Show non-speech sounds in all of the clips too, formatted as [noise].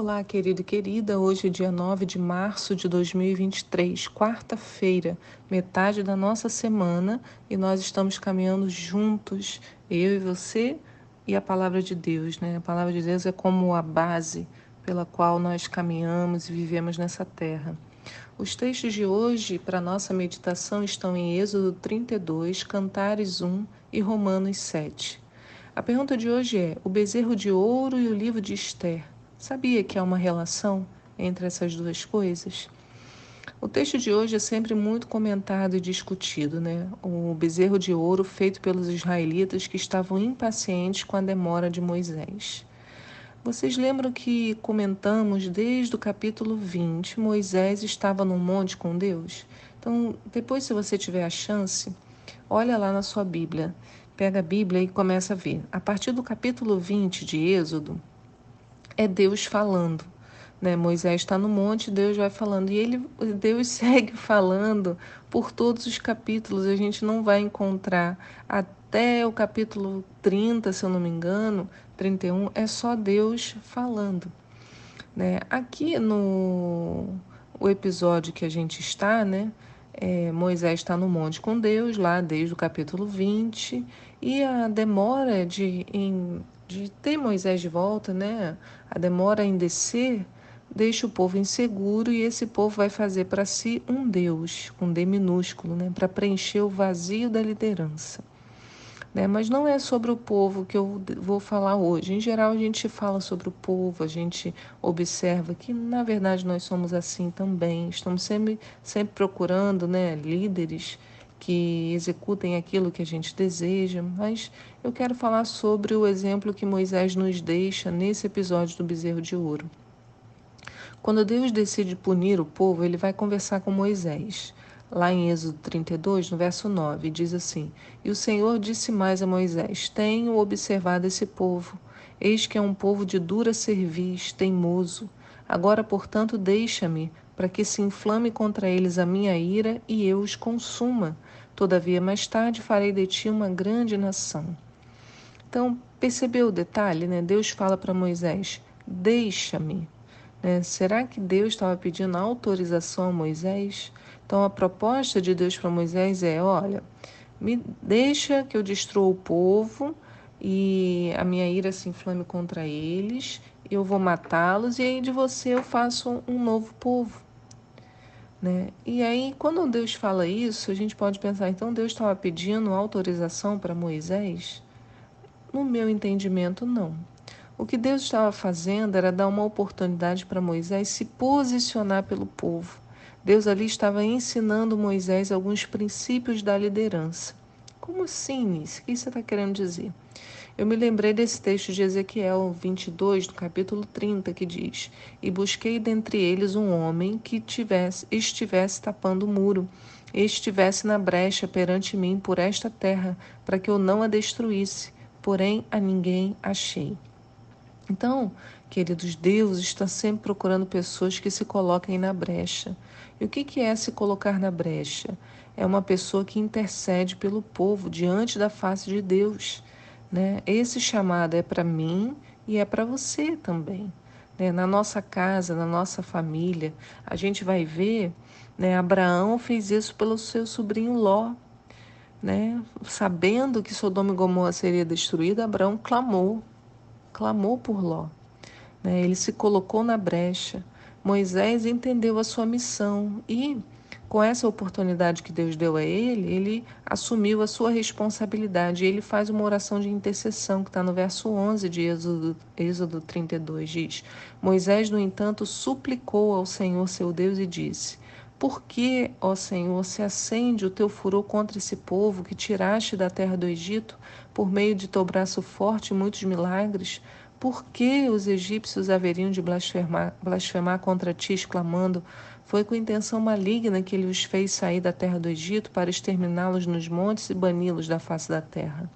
Olá, querido e querida. Hoje é dia 9 de março de 2023, quarta-feira, metade da nossa semana, e nós estamos caminhando juntos, eu e você e a palavra de Deus, né? A palavra de Deus é como a base pela qual nós caminhamos e vivemos nessa terra. Os textos de hoje para nossa meditação estão em Êxodo 32, Cantares 1 e Romanos 7. A pergunta de hoje é: o bezerro de ouro e o livro de Esther Sabia que há uma relação entre essas duas coisas? O texto de hoje é sempre muito comentado e discutido, né? O bezerro de ouro feito pelos israelitas que estavam impacientes com a demora de Moisés. Vocês lembram que comentamos desde o capítulo 20, Moisés estava no monte com Deus? Então, depois, se você tiver a chance, olha lá na sua Bíblia, pega a Bíblia e começa a ver. A partir do capítulo 20 de Êxodo, é Deus falando. Né? Moisés está no monte, Deus vai falando. E ele, Deus segue [laughs] falando por todos os capítulos. A gente não vai encontrar até o capítulo 30, se eu não me engano, 31, é só Deus falando. Né? Aqui no o episódio que a gente está, né? É, Moisés está no monte com Deus, lá desde o capítulo 20, e a demora de, em de ter Moisés de volta, né? A demora em descer deixa o povo inseguro e esse povo vai fazer para si um Deus, com D minúsculo, né? Para preencher o vazio da liderança. Né? Mas não é sobre o povo que eu vou falar hoje. Em geral, a gente fala sobre o povo, a gente observa que, na verdade, nós somos assim também. Estamos sempre, sempre procurando né, líderes que executem aquilo que a gente deseja, mas eu quero falar sobre o exemplo que Moisés nos deixa nesse episódio do bezerro de ouro. Quando Deus decide punir o povo, ele vai conversar com Moisés. Lá em Êxodo 32, no verso 9, diz assim: E o Senhor disse mais a Moisés: Tenho observado esse povo. Eis que é um povo de dura cerviz, teimoso. Agora, portanto, deixa-me, para que se inflame contra eles a minha ira e eu os consuma Todavia, mais tarde farei de ti uma grande nação. Então, percebeu o detalhe, né? Deus fala para Moisés: Deixa-me. Né? Será que Deus estava pedindo autorização a Moisés? Então, a proposta de Deus para Moisés é: Olha, me deixa que eu destrua o povo e a minha ira se inflame contra eles, eu vou matá-los e aí de você eu faço um novo povo. Né? E aí, quando Deus fala isso, a gente pode pensar, então Deus estava pedindo autorização para Moisés? No meu entendimento, não. O que Deus estava fazendo era dar uma oportunidade para Moisés se posicionar pelo povo. Deus ali estava ensinando Moisés alguns princípios da liderança. Como assim? O que você está querendo dizer? Eu me lembrei desse texto de Ezequiel 22, do capítulo 30, que diz: E busquei dentre eles um homem que tivesse, estivesse tapando o muro, e estivesse na brecha perante mim por esta terra, para que eu não a destruísse, porém a ninguém achei. Então, queridos, Deus está sempre procurando pessoas que se coloquem na brecha. E o que é se colocar na brecha? É uma pessoa que intercede pelo povo diante da face de Deus. Né? Esse chamado é para mim e é para você também. Né? Na nossa casa, na nossa família, a gente vai ver, né? Abraão fez isso pelo seu sobrinho Ló. Né? Sabendo que Sodoma e Gomorra seria destruída, Abraão clamou, clamou por Ló. Né? Ele se colocou na brecha. Moisés entendeu a sua missão e com essa oportunidade que Deus deu a ele, ele assumiu a sua responsabilidade. Ele faz uma oração de intercessão, que está no verso 11 de Êxodo, Êxodo 32. Diz: Moisés, no entanto, suplicou ao Senhor seu Deus e disse: Por que, ó Senhor, se acende o teu furor contra esse povo que tiraste da terra do Egito, por meio de teu braço forte e muitos milagres? Por que os egípcios haveriam de blasfemar, blasfemar contra ti, exclamando: foi com intenção maligna que ele os fez sair da terra do Egito para exterminá-los nos montes e bani-los da face da terra.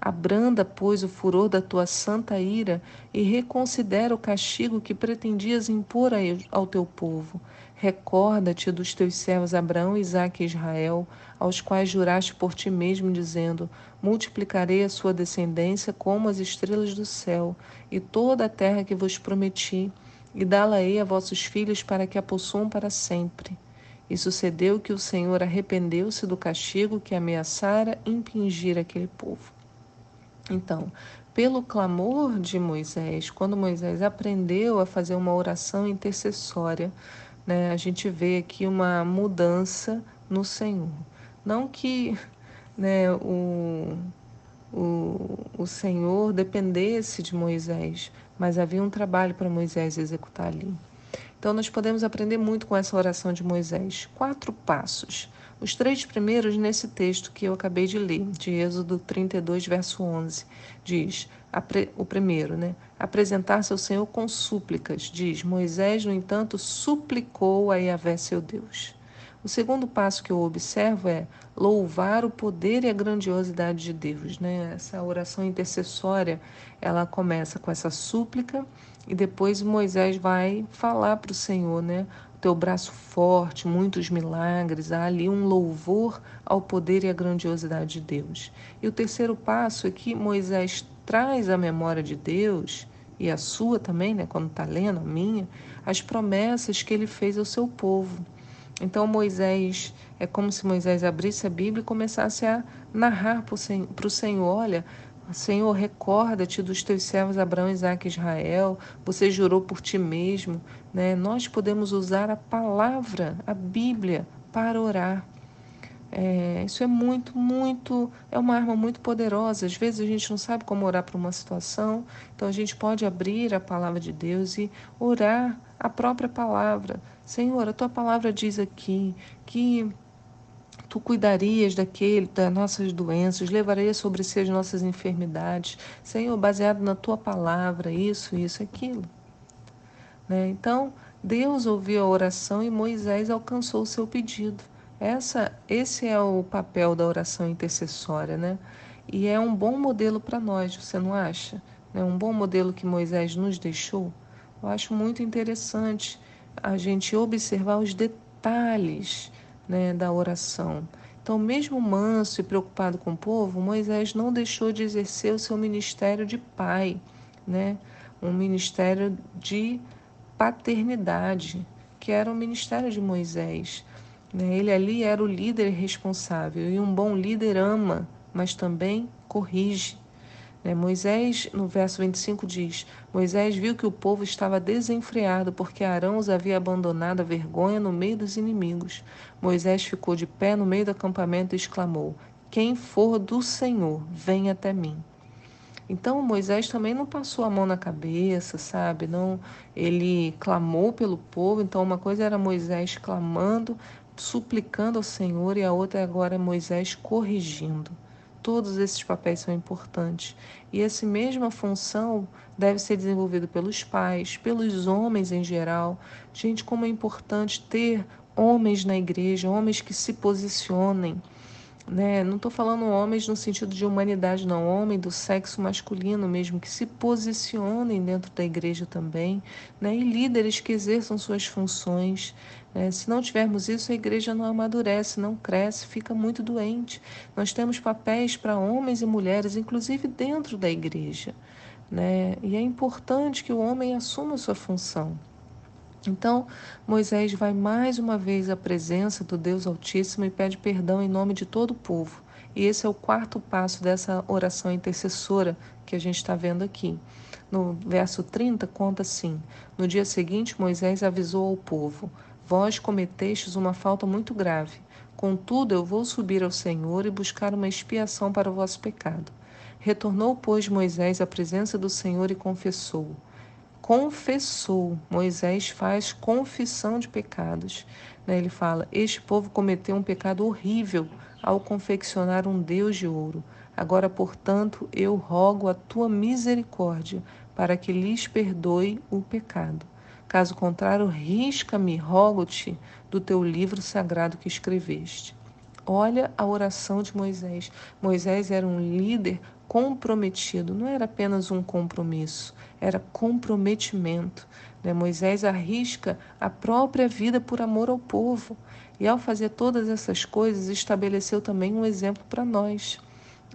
Abranda, pois, o furor da tua santa ira e reconsidera o castigo que pretendias impor ao teu povo. Recorda-te dos teus servos Abraão, Isaque e Israel, aos quais juraste por ti mesmo, dizendo: Multiplicarei a sua descendência como as estrelas do céu, e toda a terra que vos prometi e dá-la-ei a vossos filhos para que a possuam para sempre. E sucedeu que o Senhor arrependeu-se do castigo que ameaçara impingir aquele povo. Então, pelo clamor de Moisés, quando Moisés aprendeu a fazer uma oração intercessória, né, a gente vê aqui uma mudança no Senhor. Não que né, o, o, o Senhor dependesse de Moisés, mas havia um trabalho para Moisés executar ali. Então, nós podemos aprender muito com essa oração de Moisés. Quatro passos. Os três primeiros nesse texto que eu acabei de ler, de Êxodo 32, verso 11, diz: o primeiro, né? Apresentar-se ao Senhor com súplicas, diz: Moisés, no entanto, suplicou a Yahvé seu Deus. O segundo passo que eu observo é louvar o poder e a grandiosidade de Deus, né? Essa oração intercessória, ela começa com essa súplica e depois Moisés vai falar para o Senhor, né? Teu braço forte, muitos milagres, há ali um louvor ao poder e à grandiosidade de Deus. E o terceiro passo é que Moisés traz à memória de Deus e a sua também, né, quando está lendo, a minha, as promessas que ele fez ao seu povo. Então Moisés, é como se Moisés abrisse a Bíblia e começasse a narrar para o Senhor, olha, Senhor, recorda-te dos teus servos Abraão, Isaac e Israel, você jurou por ti mesmo. Né? Nós podemos usar a palavra, a Bíblia, para orar. É, isso é muito, muito, é uma arma muito poderosa. Às vezes a gente não sabe como orar para uma situação, então a gente pode abrir a palavra de Deus e orar a própria palavra. Senhor, a tua palavra diz aqui que tu cuidarias daquele, das nossas doenças, levarias sobre si as nossas enfermidades. Senhor, baseado na tua palavra, isso, isso, aquilo. Né? Então, Deus ouviu a oração e Moisés alcançou o seu pedido. Essa, esse é o papel da oração intercessória, né? E é um bom modelo para nós, você não acha? É um bom modelo que Moisés nos deixou. Eu acho muito interessante a gente observar os detalhes né, da oração. Então, mesmo manso e preocupado com o povo, Moisés não deixou de exercer o seu ministério de pai, né? um ministério de paternidade, que era o ministério de Moisés. Né? Ele ali era o líder responsável e um bom líder ama, mas também corrige. Né? Moisés, no verso 25, diz: Moisés viu que o povo estava desenfreado porque Arão os havia abandonado a vergonha no meio dos inimigos. Moisés ficou de pé no meio do acampamento e exclamou: Quem for do Senhor, venha até mim. Então Moisés também não passou a mão na cabeça, sabe? Não, ele clamou pelo povo. Então uma coisa era Moisés clamando, suplicando ao Senhor, e a outra agora é Moisés corrigindo. Todos esses papéis são importantes. E essa mesma função deve ser desenvolvida pelos pais, pelos homens em geral. Gente, como é importante ter homens na igreja, homens que se posicionem né? Não estou falando homens no sentido de humanidade, não, homem do sexo masculino mesmo, que se posicionem dentro da igreja também, né? e líderes que exerçam suas funções. Né? Se não tivermos isso, a igreja não amadurece, não cresce, fica muito doente. Nós temos papéis para homens e mulheres, inclusive dentro da igreja. Né? E é importante que o homem assuma sua função. Então, Moisés vai mais uma vez à presença do Deus Altíssimo e pede perdão em nome de todo o povo. E esse é o quarto passo dessa oração intercessora que a gente está vendo aqui. No verso 30, conta assim: No dia seguinte, Moisés avisou ao povo: Vós cometestes uma falta muito grave. Contudo, eu vou subir ao Senhor e buscar uma expiação para o vosso pecado. Retornou, pois, Moisés à presença do Senhor e confessou: confessou. Moisés faz confissão de pecados. Né? Ele fala: Este povo cometeu um pecado horrível ao confeccionar um Deus de ouro. Agora, portanto, eu rogo a tua misericórdia para que lhes perdoe o pecado. Caso contrário, risca-me, rogo-te, do teu livro sagrado que escreveste. Olha a oração de Moisés. Moisés era um líder comprometido, não era apenas um compromisso, era comprometimento. Né? Moisés arrisca a própria vida por amor ao povo e, ao fazer todas essas coisas, estabeleceu também um exemplo para nós.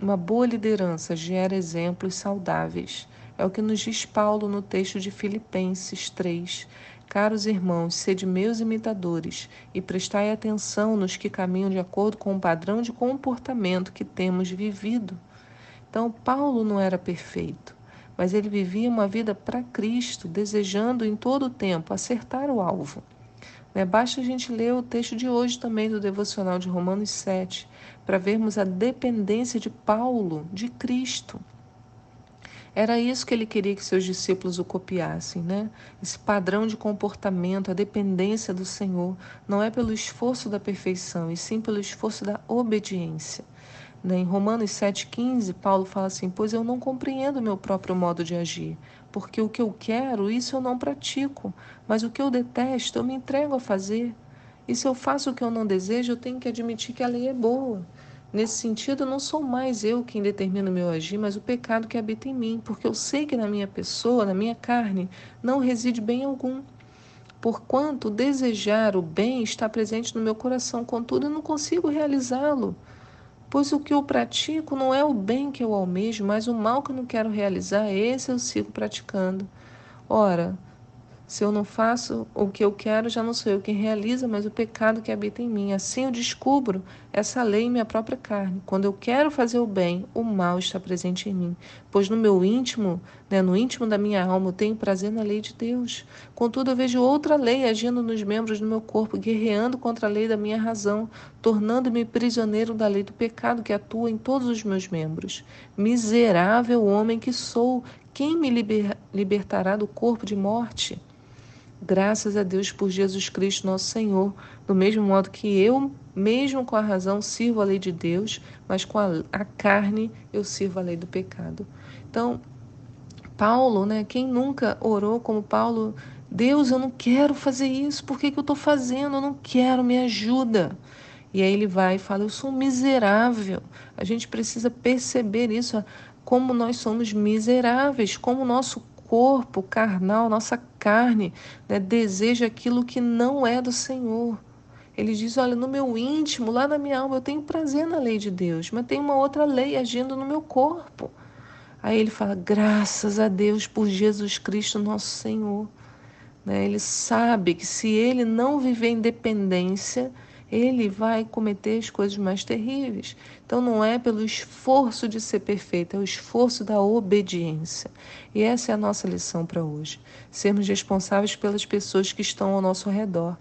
Uma boa liderança gera exemplos saudáveis. É o que nos diz Paulo no texto de Filipenses 3. Caros irmãos, sede meus imitadores e prestai atenção nos que caminham de acordo com o padrão de comportamento que temos vivido. Então, Paulo não era perfeito, mas ele vivia uma vida para Cristo, desejando em todo o tempo acertar o alvo. Né? Basta a gente ler o texto de hoje também do devocional de Romanos 7, para vermos a dependência de Paulo de Cristo. Era isso que ele queria que seus discípulos o copiassem, né? Esse padrão de comportamento, a dependência do Senhor, não é pelo esforço da perfeição, e sim pelo esforço da obediência. Né? Em Romanos 7,15, Paulo fala assim: Pois eu não compreendo meu próprio modo de agir, porque o que eu quero, isso eu não pratico, mas o que eu detesto, eu me entrego a fazer. E se eu faço o que eu não desejo, eu tenho que admitir que a lei é boa. Nesse sentido, não sou mais eu quem determina o meu agir, mas o pecado que habita em mim, porque eu sei que na minha pessoa, na minha carne, não reside bem algum. Porquanto desejar o bem está presente no meu coração, contudo eu não consigo realizá-lo. Pois o que eu pratico não é o bem que eu almejo, mas o mal que eu não quero realizar, esse eu sigo praticando. Ora, se eu não faço o que eu quero, já não sou eu quem realiza, mas o pecado que habita em mim. Assim eu descubro essa lei em minha própria carne. Quando eu quero fazer o bem, o mal está presente em mim. Pois no meu íntimo, né, no íntimo da minha alma, eu tenho prazer na lei de Deus. Contudo, eu vejo outra lei agindo nos membros do meu corpo, guerreando contra a lei da minha razão, tornando-me prisioneiro da lei do pecado que atua em todos os meus membros. Miserável homem que sou, quem me liber libertará do corpo de morte? Graças a Deus por Jesus Cristo, nosso Senhor, do mesmo modo que eu, mesmo com a razão, sirvo a lei de Deus, mas com a, a carne eu sirvo a lei do pecado. Então, Paulo, né? Quem nunca orou como Paulo? Deus, eu não quero fazer isso, por que, que eu estou fazendo? Eu não quero, me ajuda. E aí ele vai e fala: Eu sou miserável. A gente precisa perceber isso, como nós somos miseráveis, como o nosso corpo carnal, nossa carne, né, deseja aquilo que não é do Senhor. Ele diz: Olha, no meu íntimo, lá na minha alma, eu tenho prazer na lei de Deus, mas tem uma outra lei agindo no meu corpo. Aí ele fala: Graças a Deus por Jesus Cristo, nosso Senhor. Né? Ele sabe que se ele não viver em dependência, ele vai cometer as coisas mais terríveis. Então não é pelo esforço de ser perfeito, é o esforço da obediência. E essa é a nossa lição para hoje. Sermos responsáveis pelas pessoas que estão ao nosso redor.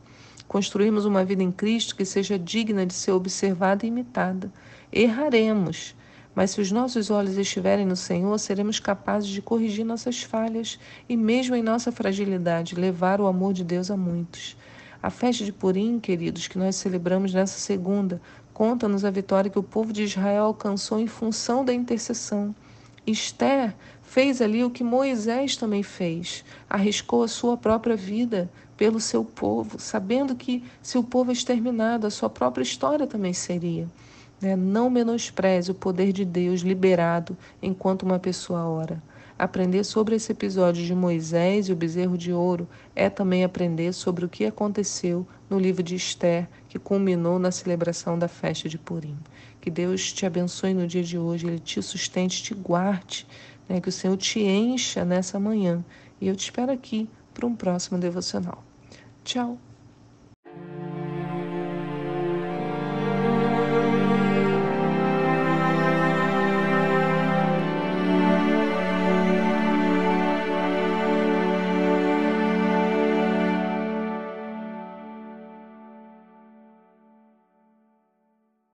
Construirmos uma vida em Cristo que seja digna de ser observada e imitada. Erraremos, mas se os nossos olhos estiverem no Senhor, seremos capazes de corrigir nossas falhas e, mesmo em nossa fragilidade, levar o amor de Deus a muitos. A festa de Purim, queridos, que nós celebramos nessa segunda, conta-nos a vitória que o povo de Israel alcançou em função da intercessão. Esther fez ali o que Moisés também fez, arriscou a sua própria vida pelo seu povo, sabendo que se o povo é exterminado, a sua própria história também seria. Né? Não menospreze o poder de Deus liberado enquanto uma pessoa ora. Aprender sobre esse episódio de Moisés e o bezerro de ouro é também aprender sobre o que aconteceu no livro de Esther, que culminou na celebração da festa de Purim. Que Deus te abençoe no dia de hoje, Ele te sustente, te guarde, né? que o Senhor te encha nessa manhã. E eu te espero aqui para um próximo devocional. Tchau!